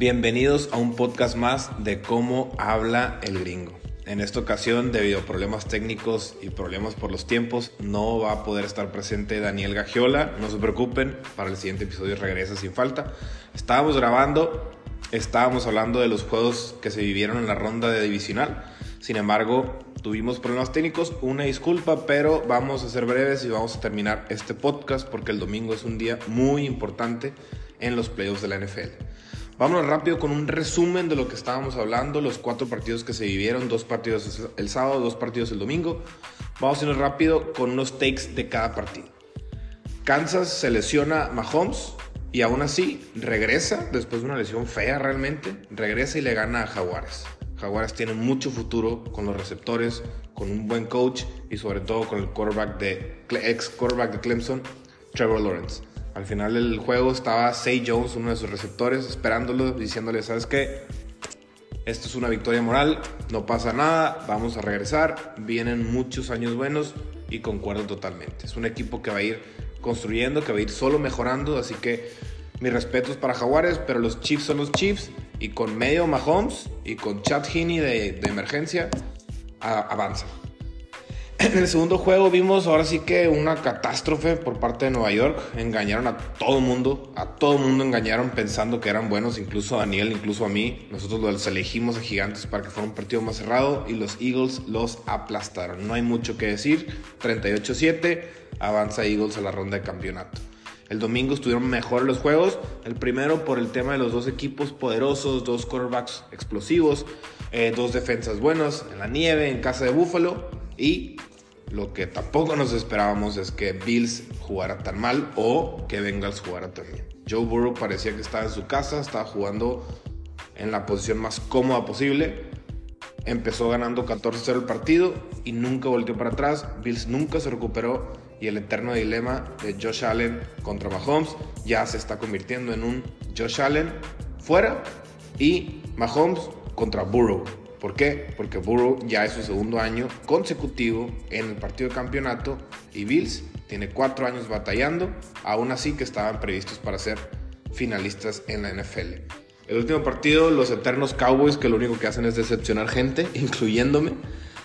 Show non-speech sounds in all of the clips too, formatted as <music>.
Bienvenidos a un podcast más de cómo habla el gringo. En esta ocasión, debido a problemas técnicos y problemas por los tiempos, no va a poder estar presente Daniel Gagiola. No se preocupen, para el siguiente episodio regresa sin falta. Estábamos grabando, estábamos hablando de los juegos que se vivieron en la ronda de divisional. Sin embargo, tuvimos problemas técnicos, una disculpa, pero vamos a ser breves y vamos a terminar este podcast porque el domingo es un día muy importante en los playoffs de la NFL. Vámonos rápido con un resumen de lo que estábamos hablando, los cuatro partidos que se vivieron, dos partidos el sábado, dos partidos el domingo. Vamos a irnos rápido con unos takes de cada partido. Kansas se lesiona Mahomes y aún así regresa, después de una lesión fea realmente, regresa y le gana a Jaguares. Jaguares tiene mucho futuro con los receptores, con un buen coach y sobre todo con el quarterback de, ex quarterback de Clemson, Trevor Lawrence. Al final del juego estaba Say Jones, uno de sus receptores, esperándolo, diciéndole, ¿sabes qué? Esto es una victoria moral, no pasa nada, vamos a regresar, vienen muchos años buenos y concuerdo totalmente. Es un equipo que va a ir construyendo, que va a ir solo mejorando, así que mis respetos para Jaguares, pero los Chiefs son los Chiefs y con medio Mahomes y con Chad Heaney de, emergencia avanza. <clears throat> En el segundo juego vimos ahora sí que una catástrofe por parte de Nueva York. Engañaron a todo mundo, a todo mundo engañaron pensando que eran buenos, incluso a Daniel, incluso a mí. Nosotros los elegimos a Gigantes para que fuera un partido más cerrado y los Eagles los aplastaron. No hay mucho que decir. 38-7, avanza Eagles a la ronda de campeonato. El domingo estuvieron mejor los juegos. El primero por el tema de los dos equipos poderosos, dos quarterbacks explosivos, eh, dos defensas buenas en la nieve, en casa de Buffalo. Y lo que tampoco nos esperábamos es que Bills jugara tan mal o que Bengals jugara tan bien. Joe Burrow parecía que estaba en su casa, estaba jugando en la posición más cómoda posible. Empezó ganando 14-0 el partido y nunca volteó para atrás. Bills nunca se recuperó y el eterno dilema de Josh Allen contra Mahomes ya se está convirtiendo en un Josh Allen fuera y Mahomes contra Burrow. ¿Por qué? Porque Burrow ya es su segundo año consecutivo en el partido de campeonato y Bills tiene cuatro años batallando, aún así que estaban previstos para ser finalistas en la NFL. El último partido, los eternos Cowboys, que lo único que hacen es decepcionar gente, <laughs> incluyéndome,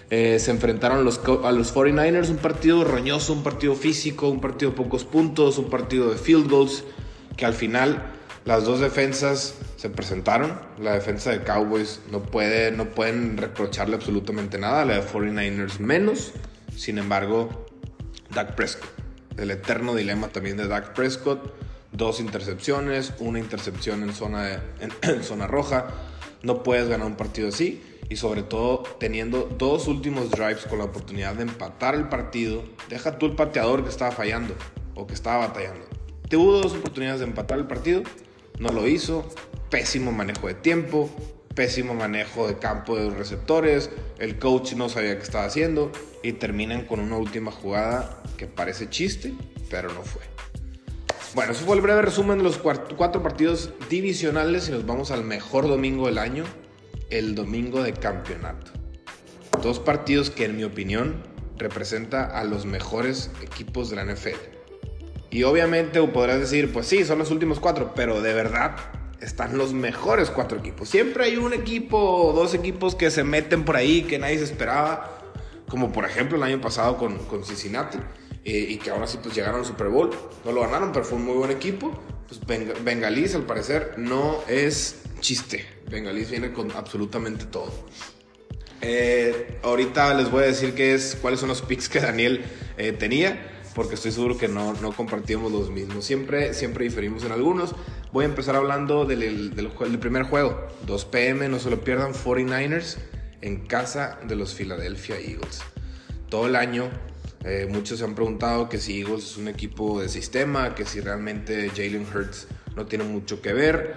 eh, se enfrentaron a los 49ers, un partido roñoso, un partido físico, un partido de pocos puntos, un partido de field goals, que al final las dos defensas se presentaron. La defensa de Cowboys no, puede, no pueden reprocharle absolutamente nada, la de 49ers menos. Sin embargo, Dak Prescott, el eterno dilema también de Dak Prescott, dos intercepciones, una intercepción en zona, <clears throat> en zona roja. No puedes ganar un partido así y sobre todo teniendo dos últimos drives con la oportunidad de empatar el partido, deja tú el pateador que estaba fallando o que estaba batallando. Tuvo dos oportunidades de empatar el partido, no lo hizo, pésimo manejo de tiempo, pésimo manejo de campo de los receptores, el coach no sabía qué estaba haciendo y terminan con una última jugada que parece chiste, pero no fue. Bueno, eso fue el breve resumen de los cuatro partidos divisionales y nos vamos al mejor domingo del año, el domingo de campeonato. Dos partidos que en mi opinión representa a los mejores equipos de la NFL. Y obviamente podrás decir, pues sí, son los últimos cuatro, pero de verdad están los mejores cuatro equipos. Siempre hay un equipo o dos equipos que se meten por ahí que nadie se esperaba, como por ejemplo el año pasado con, con Cincinnati, eh, y que ahora sí pues llegaron al Super Bowl. No lo ganaron, pero fue un muy buen equipo. Pues Bengalis al parecer no es chiste. Bengalis viene con absolutamente todo. Eh, ahorita les voy a decir qué es, cuáles son los picks que Daniel eh, tenía, porque estoy seguro que no, no compartimos los mismos. Siempre, siempre diferimos en algunos. Voy a empezar hablando del, del, primer juego. 2 pm, no se lo pierdan, 49ers en casa de los Philadelphia Eagles. Todo el año eh, muchos se han preguntado que si Eagles es un equipo de sistema, que si realmente Jalen Hurts no tiene mucho que ver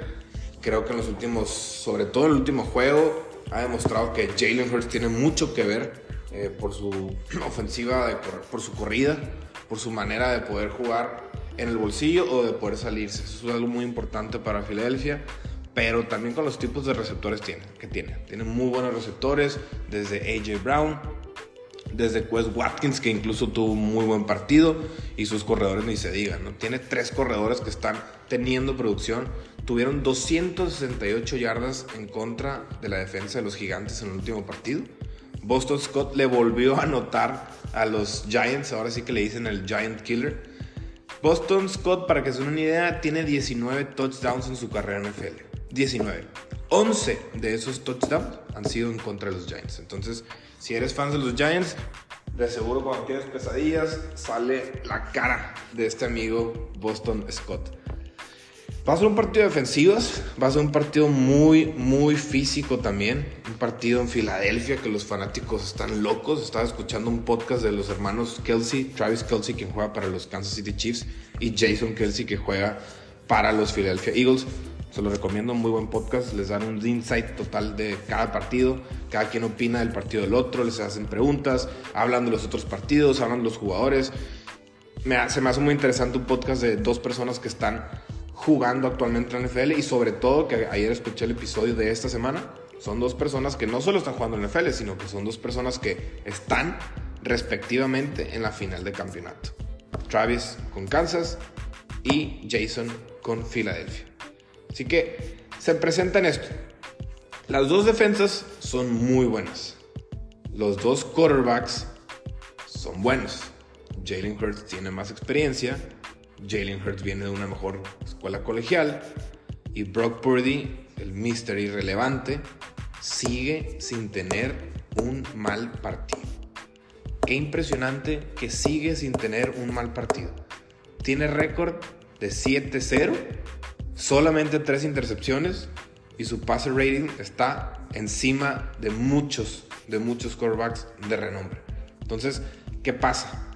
creo que en los últimos, sobre todo en el último juego, ha demostrado que Jalen Hurts tiene mucho que ver eh, por su <clears throat> ofensiva, por su corrida, por su manera de poder jugar en el bolsillo o de poder salirse. Eso es algo muy importante para Filadelfia, pero también con los tipos de receptores tiene, que tiene. Tiene muy buenos receptores, desde AJ Brown, desde Quest Watkins, que incluso tuvo un muy buen partido, y sus corredores ni se digan, ¿no? Tiene tres corredores que están teniendo producción. Tuvieron 268 yardas en contra de la defensa de los gigantes en el último partido. Boston Scott le volvió a anotar a los Giants, ahora sí que le dicen el Giant Killer. Boston Scott, para que se den una idea, tiene 19 touchdowns en su carrera en NFL. 19. 11 de esos touchdowns han sido en contra de los Giants. Entonces, si eres fan de los Giants, de seguro cuando tienes pesadillas sale la cara de este amigo Boston Scott. Va a ser un partido de defensivas, va a ser un partido muy, muy físico también. Un partido en Filadelfia que los fanáticos están locos. Estaba escuchando un podcast de los hermanos Kelsey, Travis Kelsey, que juega para los Kansas City Chiefs, y Jason Kelsey, que juega para los Philadelphia Eagles. Se lo recomiendo, muy buen podcast. Les dan un insight total de cada partido. Cada quien opina del partido del otro. Les hacen preguntas. Hablan de los otros partidos. Hablan de los jugadores. Me, se me hace muy interesante un podcast de dos personas que están jugando actualmente en la NFL. Y sobre todo, que ayer escuché el episodio de esta semana. Son dos personas que no solo están jugando en la NFL, sino que son dos personas que están respectivamente en la final de campeonato. Travis con Kansas y Jason con Filadelfia. Así que se presenta en esto. Las dos defensas son muy buenas. Los dos quarterbacks son buenos. Jalen Hurts tiene más experiencia. Jalen Hurts viene de una mejor escuela colegial. Y Brock Purdy, el mister irrelevante, sigue sin tener un mal partido. Qué impresionante que sigue sin tener un mal partido. Tiene récord de 7-0 solamente tres intercepciones y su passer rating está encima de muchos, de muchos quarterbacks de renombre. Entonces, ¿qué pasa?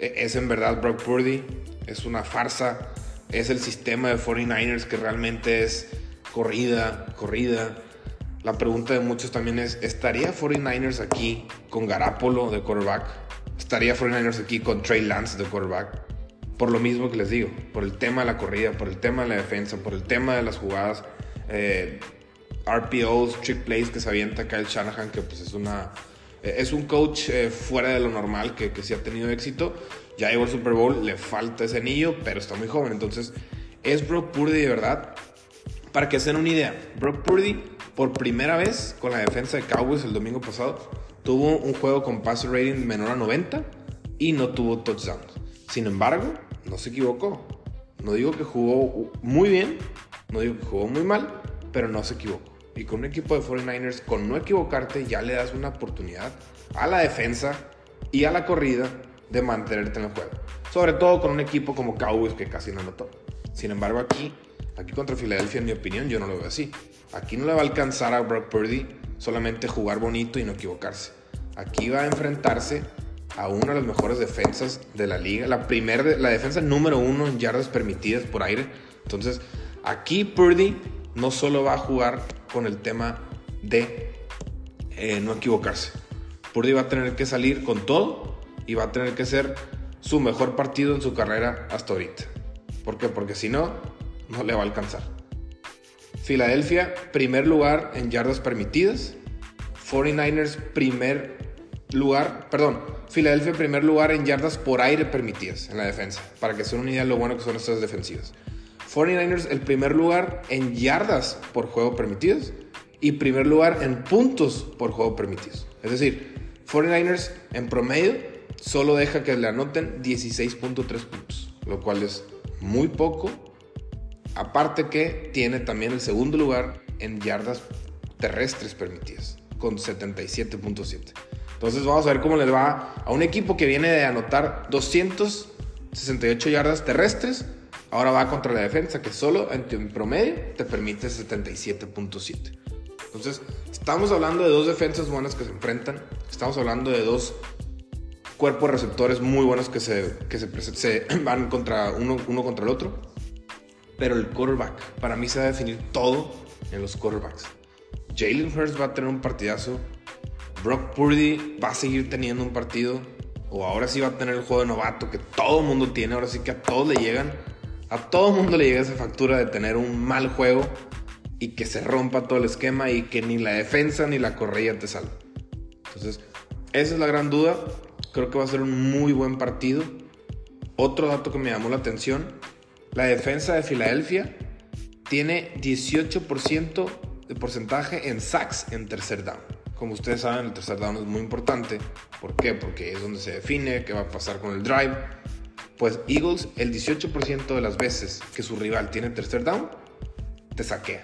E, ¿Es en verdad Brock Purdy? ¿Es una farsa? ¿Es el sistema de 49ers que realmente es corrida, corrida? La pregunta de muchos también es, ¿estaría 49ers aquí con Garapolo de quarterback? ¿Estaría 49ers aquí con Trey Lance de quarterback? por lo mismo que les digo, por el tema de la corrida, por el tema de la defensa, por el tema de las jugadas, eh, RPOs, trick plays que se avienta Kyle Shanahan, que pues es una... Eh, es un coach eh, fuera de lo normal que, que sí ha tenido éxito. Ya llegó al Super Bowl, le falta ese anillo, pero está muy joven. Entonces, es Brock Purdy de verdad. Para que se den una idea, Brock Purdy, por primera vez con la defensa de Cowboys el domingo pasado, tuvo un juego con passer rating menor a 90 y no tuvo touchdowns. Sin embargo, no se equivocó. No digo que jugó muy bien, no digo que jugó muy mal, pero no se equivocó. Y con un equipo de 49ers, con no equivocarte, ya le das una oportunidad a la defensa y a la corrida de mantenerte en el juego. Sobre todo con un equipo como Cowboys que casi no anotó. Sin embargo, aquí, aquí contra Filadelfia, en mi opinión, yo no lo veo así. Aquí no le va a alcanzar a Brock Purdy solamente jugar bonito y no equivocarse. Aquí va a enfrentarse a una de las mejores defensas de la liga. La, primer, la defensa número uno en yardas permitidas por aire. Entonces, aquí Purdy no solo va a jugar con el tema de eh, no equivocarse. Purdy va a tener que salir con todo y va a tener que ser su mejor partido en su carrera hasta ahorita. ¿Por qué? Porque si no, no le va a alcanzar. Filadelfia, primer lugar en yardas permitidas. 49ers, primer lugar, perdón, Filadelfia primer lugar en yardas por aire permitidas en la defensa, para que se una idea de lo bueno que son estas defensivas. 49ers el primer lugar en yardas por juego permitidas y primer lugar en puntos por juego permitidos. Es decir, 49ers en promedio solo deja que le anoten 16.3 puntos, lo cual es muy poco. Aparte que tiene también el segundo lugar en yardas terrestres permitidas, con 77.7. Entonces vamos a ver cómo les va a un equipo que viene de anotar 268 yardas terrestres. Ahora va contra la defensa que solo en, promedio te permite 77.7. Entonces estamos hablando de dos defensas buenas que se enfrentan. Estamos hablando de dos cuerpos receptores muy buenos que se, que se, <clears throat> van contra uno, uno contra el otro. Pero el quarterback, para mí se va a definir todo en los quarterbacks. Jalen Hurts va a tener un partidazo Brock Purdy va a seguir teniendo un partido, o ahora sí va a tener el juego de novato que todo el mundo tiene, ahora sí que a todos le llegan, a todo mundo le llega esa factura de tener un mal juego y que se rompa todo el esquema y que ni la defensa ni la corrida te salva. Entonces, esa es la gran duda. Creo que va a ser un muy buen partido. Otro dato que me llamó la atención, la defensa de Filadelfia tiene 18% de porcentaje en sacks en tercer down. Como ustedes saben, el tercer down es muy importante. ¿Por qué? Porque es donde se define qué va a pasar con el drive. Pues Eagles, el 18% de las veces que su rival tiene tercer down, te saquea,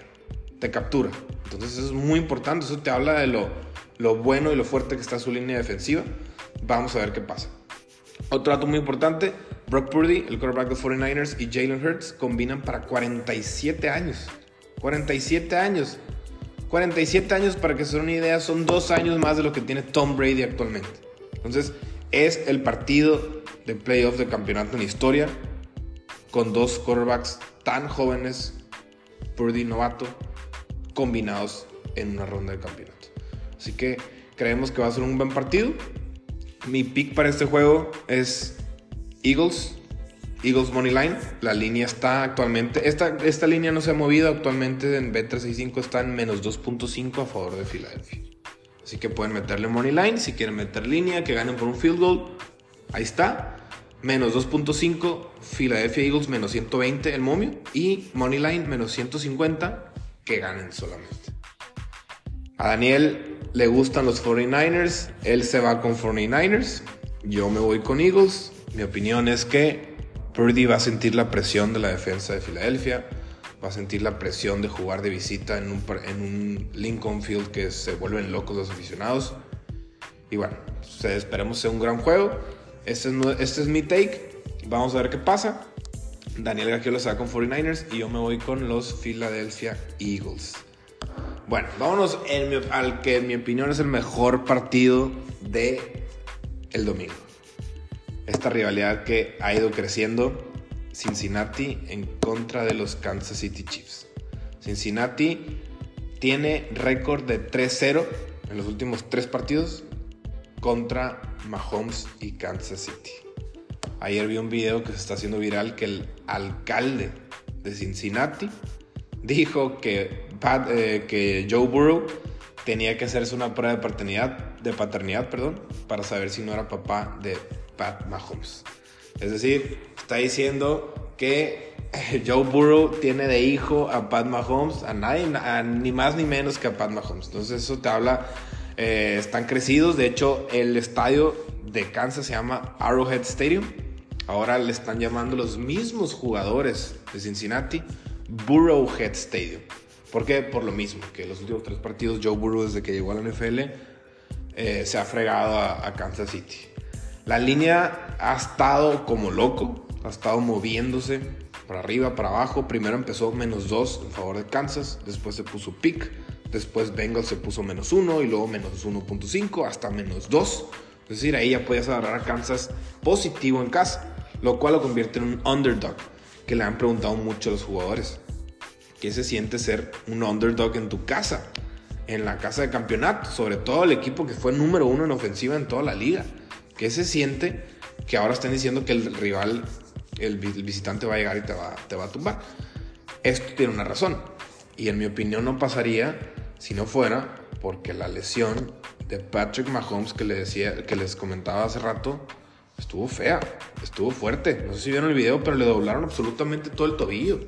te captura. Entonces eso es muy importante. Eso te habla de lo, lo bueno y lo fuerte que está su línea defensiva. Vamos a ver qué pasa. Otro dato muy importante, Brock Purdy, el quarterback de 49ers, y Jalen Hurts combinan para 47 años. 47 años. 47 años, para que se den una idea, son dos años más de lo que tiene Tom Brady actualmente. Entonces, es el partido de playoff de campeonato en historia, con dos quarterbacks tan jóvenes, Purdy novato, combinados en una ronda de campeonato. Así que creemos que va a ser un buen partido. Mi pick para este juego es Eagles. Eagles Money Line. La línea está actualmente. Esta, esta línea no se ha movido actualmente en B365. Está en menos 2.5 a favor de Filadelfia. Así que pueden meterle Money Line. Si quieren meter línea, que ganen por un field goal. Ahí está. Menos 2.5. Philadelphia Eagles menos 120 el momio. Y Money Line menos 150. Que ganen solamente. A Daniel le gustan los 49ers, él se va con 49ers, yo me voy con Eagles. Mi opinión es que Purdy va a sentir la presión de la defensa de Filadelfia, va a sentir la presión de jugar de visita en un, en un Lincoln Field que se vuelven locos los aficionados. Y bueno, esperemos sea un gran juego. Este es, este es mi take. Vamos a ver qué pasa. Daniel Gagiola se va con 49ers y yo me voy con los Philadelphia Eagles. Bueno, vámonos al que en mi opinión es el mejor partido de el domingo. Esta rivalidad que ha ido creciendo, Cincinnati en contra de los Kansas City Chiefs. Cincinnati tiene récord de 3-0 en los últimos tres partidos contra Mahomes y Kansas City. Ayer vi un video que se está haciendo viral que el alcalde de Cincinnati dijo que eh, que Joe Burrow tenía que hacerse una prueba de paternidad, de paternidad perdón, para saber si no era papá de Pat Mahomes. Es decir, está diciendo que <laughs> Joe Burrow tiene de hijo a Pat Mahomes, a nadie, ni más ni menos que a Pat Mahomes. Entonces eso te habla, eh, están crecidos. De hecho, el estadio de Kansas se llama Arrowhead Stadium. Ahora le están llamando los mismos jugadores de Cincinnati Burrowhead Stadium. ¿Por qué? Por lo mismo, que los últimos tres partidos Joe Burrow desde que llegó a la NFL eh, se ha fregado a, Kansas City. La línea ha estado como loco, ha estado moviéndose para arriba, para abajo. Primero empezó menos 2 en favor de Kansas, después se puso pick, después Bengals se puso menos 1 y luego menos 1.5 hasta menos 2. Es decir, ahí ya podías agarrar a Kansas positivo en casa, lo cual lo convierte en un underdog, que le han preguntado mucho a los jugadores. ¿Qué se siente ser un underdog en tu casa? En la casa de campeonato, sobre todo el equipo que fue número uno en ofensiva en toda la liga. ¿Qué se siente que ahora estén diciendo que el rival, el, visitante va a llegar y te va, te va a tumbar? Esto tiene una razón. Y en mi opinión no pasaría si no fuera porque la lesión de Patrick Mahomes que, le decía, que les comentaba hace rato estuvo fea, estuvo fuerte. No sé si vieron el video, pero le doblaron absolutamente todo el tobillo.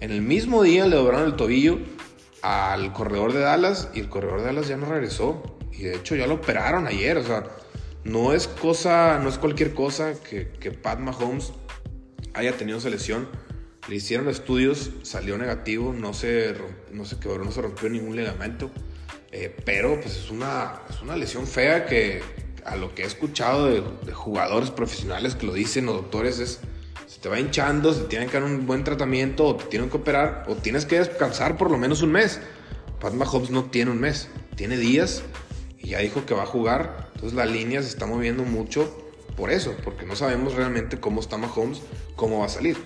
En el mismo día le doblaron el tobillo al corredor de Dallas y el corredor de Dallas ya no regresó. Y de hecho ya lo operaron ayer. O sea, no es cosa, no es cualquier cosa que, que Pat Mahomes haya tenido esa lesión. Le hicieron estudios, salió negativo, no se, no se quebró, no se rompió ningún ligamento. Eh, pero pues es una, es una lesión fea que a lo que he escuchado de, de jugadores profesionales que lo dicen o doctores es se te va hinchando, se tienen que dar un buen tratamiento, o te tienen que operar, o tienes que descansar por lo menos un mes. Pat Mahomes no tiene un mes, tiene días y ya dijo que va a jugar. Entonces la línea se está moviendo mucho por eso, porque no sabemos realmente cómo está Mahomes, cómo va a salir.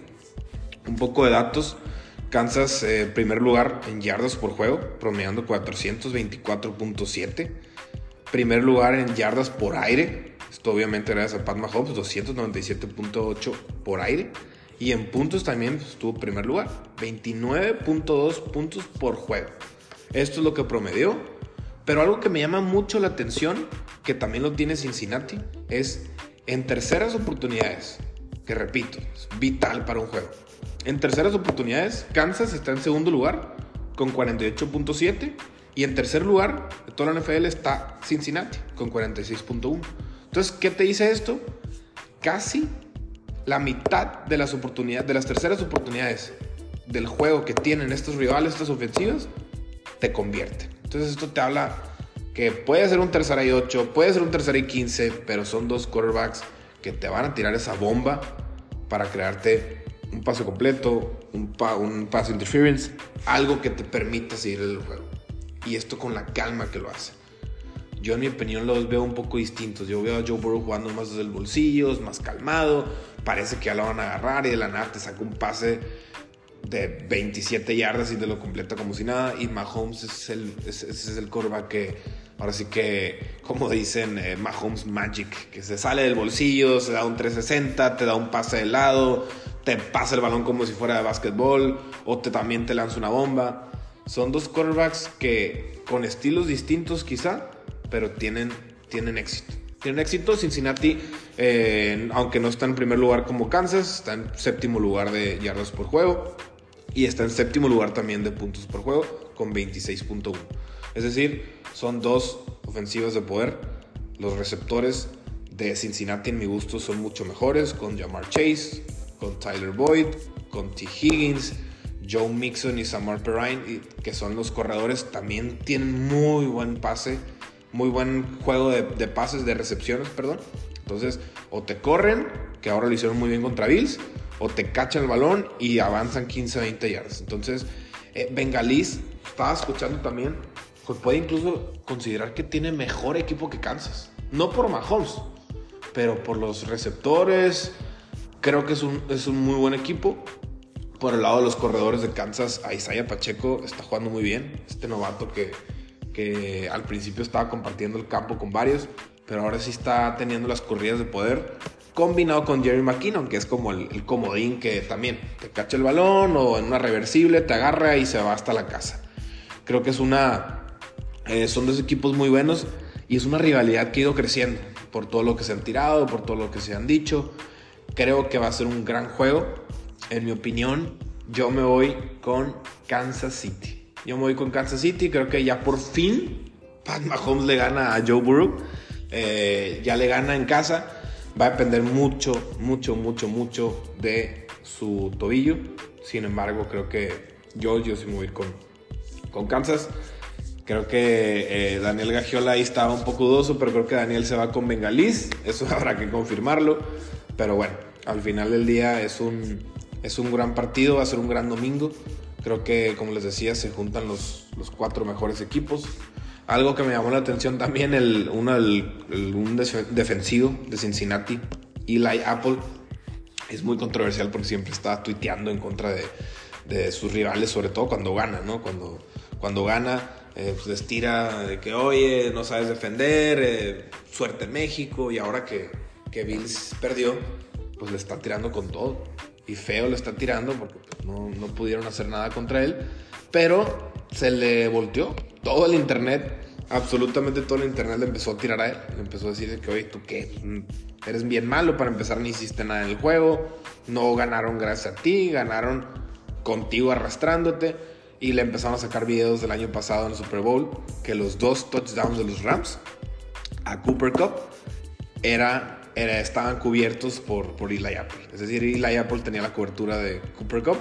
Un poco de datos. Kansas, eh, primer lugar en yardas por juego, promediando 424.7. Primer lugar en yardas por aire, esto obviamente gracias a Pat Mahomes, 297.8 por aire. Y en puntos también pues, estuvo primer lugar, 29.2 puntos por juego. Esto es lo que promedió. Pero algo que me llama mucho la atención que también lo tiene Cincinnati, es en terceras oportunidades, que repito, es vital para un juego. En terceras oportunidades, Kansas está en segundo lugar con 48.7 y en tercer lugar de toda la NFL está Cincinnati con 46.1. Entonces, ¿qué te dice esto? Casi la mitad de las oportunidades, de las terceras oportunidades del juego que tienen estos rivales, estas ofensivas, te convierten. Entonces esto te habla que puede ser un tercer y 8, puede ser un tercer y 15, pero son dos quarterbacks que te van a tirar esa bomba para crearte un paso completo, un, pa un pass interference, algo que te permita seguir el juego. Y esto con la calma que lo hace. Yo en mi opinión los veo un poco distintos. Yo veo a Joe Burrow jugando más desde el bolsillo, más calmado. Parece que ya lo van a agarrar y de la nada te saca un pase de 27 yardas y te lo completa como si nada. Y Mahomes es el, es, el coreback que, ahora sí que, como dicen, eh, Mahomes Magic, que se sale del bolsillo, se da un 360, te da un pase de lado, te pasa el balón como si fuera de básquetbol, o te, también te lanza una bomba. Son dos quarterbacks que, con estilos distintos quizá, pero tienen, tienen éxito. Tienen éxito. Cincinnati, eh, aunque no está en primer lugar como Kansas, está en séptimo lugar de yardas por juego. Y está en séptimo lugar también de puntos por juego con 26.1. Es decir, son dos ofensivas de poder. Los receptores de Cincinnati en mi gusto son mucho mejores con Jamar Chase, con Tyler Boyd, con T. Higgins, Joe Mixon y Samar Perrine, que son los corredores, también tienen muy buen pase muy buen juego de, pases, de recepciones, perdón. Entonces, o te corren, que ahora lo hicieron muy bien contra Bills, o te cachan el balón y avanzan 15, 20 yardas. Entonces, eh, Bengalís, estaba escuchando también, pues puede incluso considerar que tiene mejor equipo que Kansas. No por Mahomes, pero por los receptores. Creo que es un, es un muy buen equipo. Por el lado de los corredores de Kansas, a Isaiah Pacheco está jugando muy bien. Este novato que, que al principio estaba compartiendo el campo con varios, pero ahora sí está teniendo las corridas de poder, combinado con Jerry McKinnon, que es como el, comodín que también te cacha el balón o en una reversible te agarra y se va hasta la casa. Creo que es una, eh, son dos equipos muy buenos y es una rivalidad que ha ido creciendo por todo lo que se han tirado, por todo lo que se han dicho. Creo que va a ser un gran juego. En mi opinión, yo me voy con Kansas City. Yo me voy con Kansas City. Creo que ya por fin Pat Mahomes le gana a Joe Burrow. Eh, ya le gana en casa. Va a depender mucho, mucho, mucho, mucho de su tobillo. Sin embargo, creo que yo, yo sí me voy con, con Kansas. Creo que eh, Daniel Gagiola ahí estaba un poco dudoso, pero creo que Daniel se va con Bengalís. <laughs> Eso habrá que confirmarlo. Pero bueno, al final del día es un, es un gran partido, va a ser un gran domingo. Creo que, como les decía, se juntan los, los cuatro mejores equipos. Algo que me llamó la atención también, el, uno, el, un defensivo de Cincinnati, Eli Apple, es muy controversial porque siempre está tuiteando en contra de, de sus rivales, sobre todo cuando gana, ¿no? Cuando, cuando gana, eh, pues les tira de que, oye, no sabes defender, eh, suerte México, y ahora que, que Bills perdió, pues le está tirando con todo y feo le está tirando porque pues, no, no, pudieron hacer nada contra él. Pero se le volteó todo el internet, absolutamente todo el internet le empezó a tirar a él. Le empezó a decir que, oye, ¿tú qué? Eres bien malo, para empezar ni hiciste nada en el juego, no ganaron gracias a ti, ganaron contigo arrastrándote. Y le empezaron a sacar videos del año pasado en el Super Bowl que los dos touchdowns de los Rams a Cooper Cup era estaban cubiertos por, por Eli Apple. Es decir, Eli Apple tenía la cobertura de Cooper Cup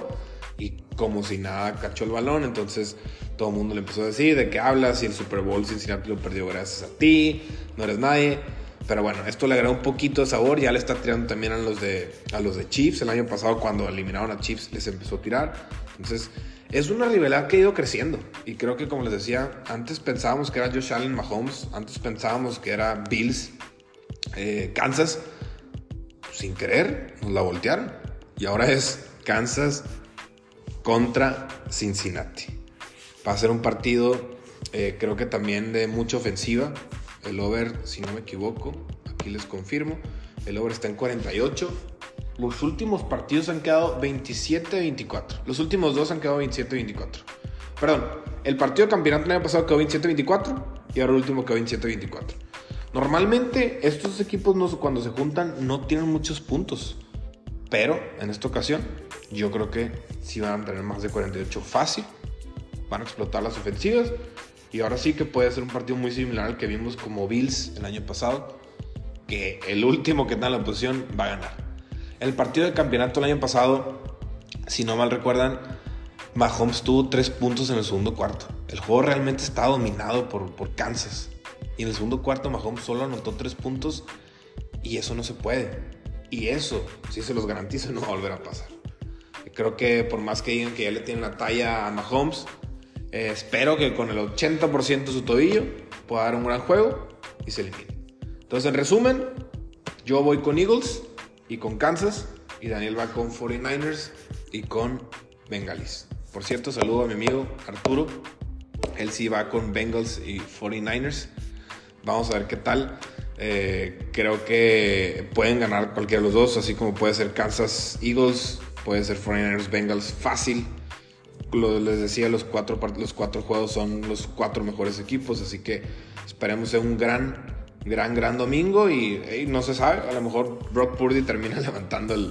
y como si nada cachó el balón, entonces todo el mundo le empezó a decir de qué hablas y el Super Bowl Cincinnati lo perdió gracias a ti, no eres nadie. Pero bueno, esto le agrega un poquito de sabor, ya le está tirando también a los de, a los de Chiefs. El año pasado cuando eliminaron a Chiefs les empezó a tirar. Entonces es una rivalidad que ha ido creciendo. Y creo que como les decía, antes pensábamos que era Josh Allen Mahomes, antes pensábamos que era Bills eh, Kansas, sin querer, nos la voltearon. Y ahora es Kansas contra Cincinnati. Va a ser un partido, eh, creo que también de mucha ofensiva. El over, si no me equivoco, aquí les confirmo, el over está en 48. Los últimos partidos han quedado 27-24. Los últimos dos han quedado 27-24. Perdón, el partido campeonato el año pasado quedó 27-24 y ahora el último quedó 27-24. Normalmente estos equipos no, cuando se juntan no tienen muchos puntos. Pero en esta ocasión yo creo que sí van a tener más de 48 fácil. Van a explotar las ofensivas. Y ahora sí que puede ser un partido muy similar al que vimos como Bills el año pasado. Que el último que está en la posición va a ganar. El partido de campeonato el año pasado, si no mal recuerdan, Mahomes tuvo 3 puntos en el segundo cuarto. El juego realmente está dominado por, por Kansas. Y en el segundo cuarto Mahomes solo anotó 3 puntos. Y eso no se puede. Y eso, si se los garantizo, <laughs> no va a volver a pasar. Creo que por más que digan que ya le tienen la talla a Mahomes, espero que con el 80% de su tobillo pueda dar un gran juego y se elimine. Entonces, en resumen, yo voy con Eagles y con Kansas y Daniel va con 49ers y con Bengalis. Por cierto, saludo a mi amigo Arturo. Él sí va con Bengals y 49ers. Vamos a ver qué tal. Eh, creo que pueden ganar cualquiera de los dos, así como puede ser Kansas Eagles, puede ser 49ers Bengals fácil. Lo, les decía, los cuatro, los cuatro juegos son los cuatro mejores equipos, así que esperemos en un gran, gran, gran domingo y no se sabe, a lo mejor Brock Purdy termina <laughs> levantando el,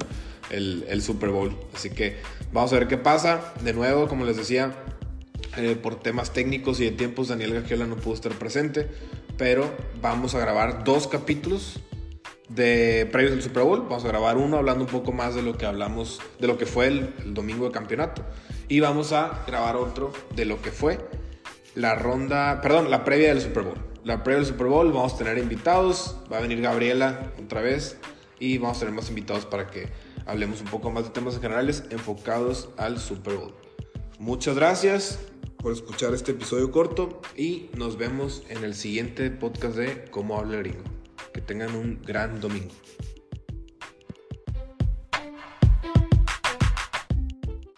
el, Super Bowl. Así que vamos a ver qué pasa. De nuevo, como les decía, eh, por temas técnicos y de tiempos, Daniel Gagiola no pudo estar presente pero vamos a grabar dos capítulos de previos del Super Bowl. Vamos a grabar uno hablando un poco más de lo que hablamos, de lo que fue el, domingo de campeonato. Y vamos a grabar otro de lo que fue la ronda, perdón, la previa del Super Bowl. La previa del Super Bowl vamos a tener invitados, va a venir Gabriela otra vez y vamos a tener más invitados para que hablemos un poco más de temas generales enfocados al Super Bowl. Muchas gracias por escuchar este episodio corto y nos vemos en el siguiente podcast de Cómo habla el gringo. Que tengan un gran domingo.